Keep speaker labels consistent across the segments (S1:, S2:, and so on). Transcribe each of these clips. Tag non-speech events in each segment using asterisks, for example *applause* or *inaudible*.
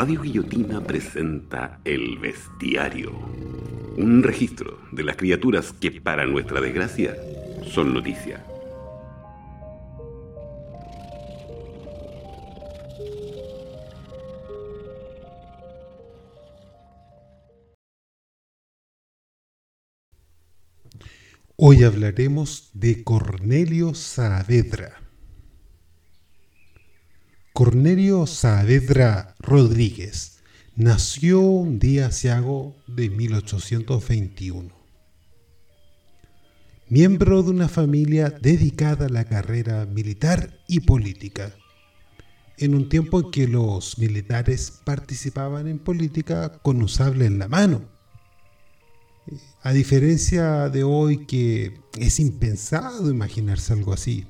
S1: Radio Guillotina presenta El Bestiario, un registro de las criaturas que, para nuestra desgracia, son noticia.
S2: Hoy hablaremos de Cornelio Saavedra. Cornelio Saavedra Rodríguez nació un día asiago de 1821. Miembro de una familia dedicada a la carrera militar y política, en un tiempo en que los militares participaban en política con un sable en la mano. A diferencia de hoy que es impensado imaginarse algo así,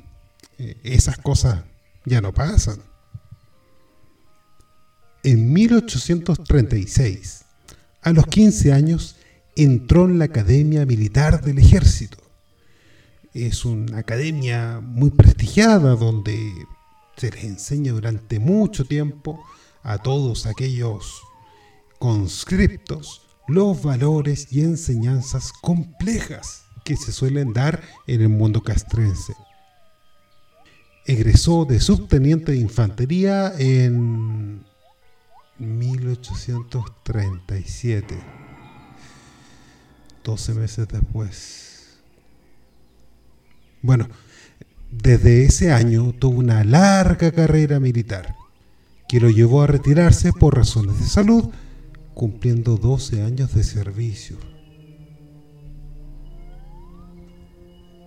S2: eh, esas cosas ya no pasan en 1836, a los 15 años, entró en la Academia Militar del Ejército. Es una academia muy prestigiada donde se les enseña durante mucho tiempo a todos aquellos conscriptos los valores y enseñanzas complejas que se suelen dar en el mundo castrense. Egresó de subteniente de infantería en 1837. 12 meses después. Bueno, desde ese año tuvo una larga carrera militar que lo llevó a retirarse por razones de salud, cumpliendo 12 años de servicio.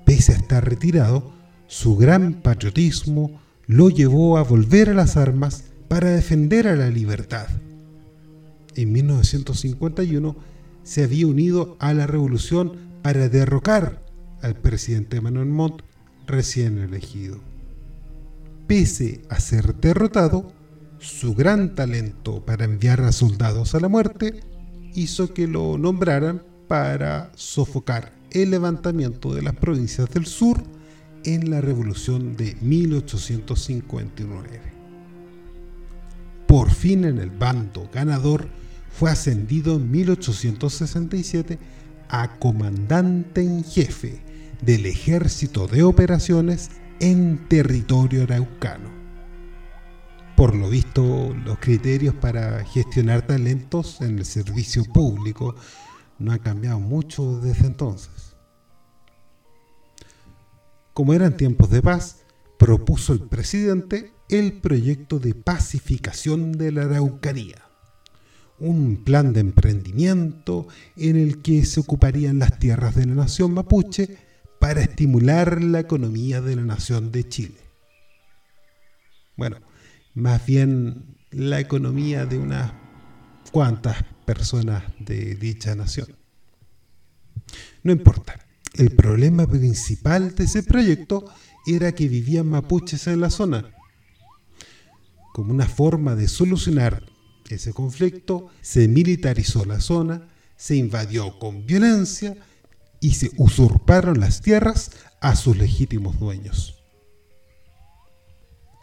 S2: Pese a estar retirado, su gran patriotismo lo llevó a volver a las armas para defender a la libertad. En 1951 se había unido a la revolución para derrocar al presidente Manuel Montt recién elegido. Pese a ser derrotado, su gran talento para enviar a soldados a la muerte hizo que lo nombraran para sofocar el levantamiento de las provincias del sur en la revolución de 1859 por fin en el bando ganador, fue ascendido en 1867 a comandante en jefe del ejército de operaciones en territorio araucano. Por lo visto, los criterios para gestionar talentos en el servicio público no han cambiado mucho desde entonces. Como eran tiempos de paz, propuso el presidente el proyecto de pacificación de la Araucanía, un plan de emprendimiento en el que se ocuparían las tierras de la nación mapuche para estimular la economía de la nación de Chile. Bueno, más bien la economía de unas cuantas personas de dicha nación. No importa, el problema principal de ese proyecto era que vivían mapuches en la zona. Como una forma de solucionar ese conflicto, se militarizó la zona, se invadió con violencia y se usurparon las tierras a sus legítimos dueños.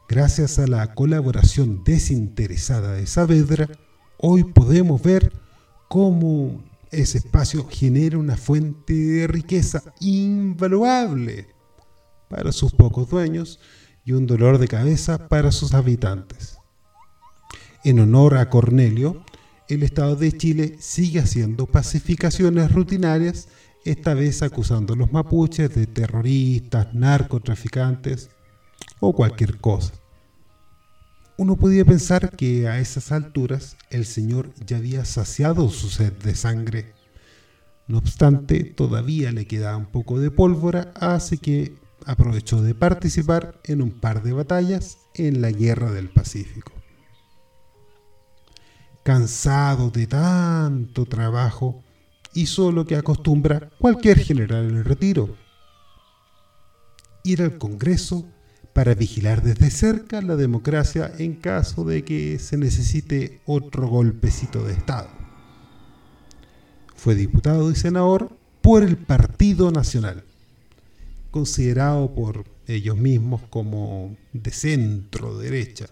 S2: Gracias a la colaboración desinteresada de Saavedra, hoy podemos ver cómo ese espacio genera una fuente de riqueza invaluable para sus pocos dueños y un dolor de cabeza para sus habitantes. En honor a Cornelio, el Estado de Chile sigue haciendo pacificaciones rutinarias, esta vez acusando a los mapuches de terroristas, narcotraficantes o cualquier cosa. Uno podía pensar que a esas alturas el Señor ya había saciado su sed de sangre. No obstante, todavía le quedaba un poco de pólvora, así que aprovechó de participar en un par de batallas en la Guerra del Pacífico. Cansado de tanto trabajo, hizo lo que acostumbra cualquier general en el retiro. Ir al Congreso para vigilar desde cerca la democracia en caso de que se necesite otro golpecito de Estado. Fue diputado y senador por el Partido Nacional considerado por ellos mismos como de centro derecha.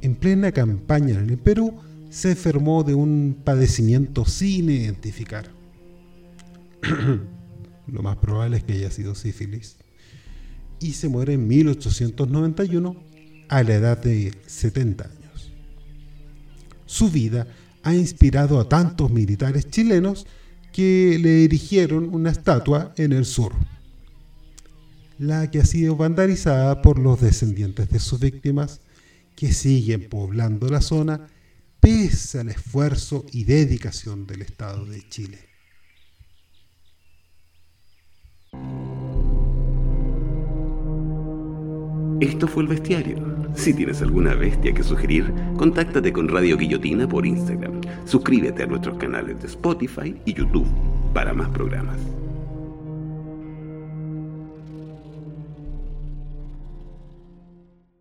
S2: en plena campaña en el Perú, se enfermó de un padecimiento sin identificar. *clears throat* Lo más probable es que haya sido sífilis. Y se muere en 1891 a la edad de 70 años. Su vida ha inspirado a tantos militares chilenos que le erigieron una estatua en el sur, la que ha sido vandalizada por los descendientes de sus víctimas que siguen poblando la zona pese al esfuerzo y dedicación del Estado de Chile.
S1: Esto fue el bestiario. Si tienes alguna bestia que sugerir, contáctate con Radio Guillotina por Instagram. Suscríbete a nuestros canales de Spotify y YouTube para más programas.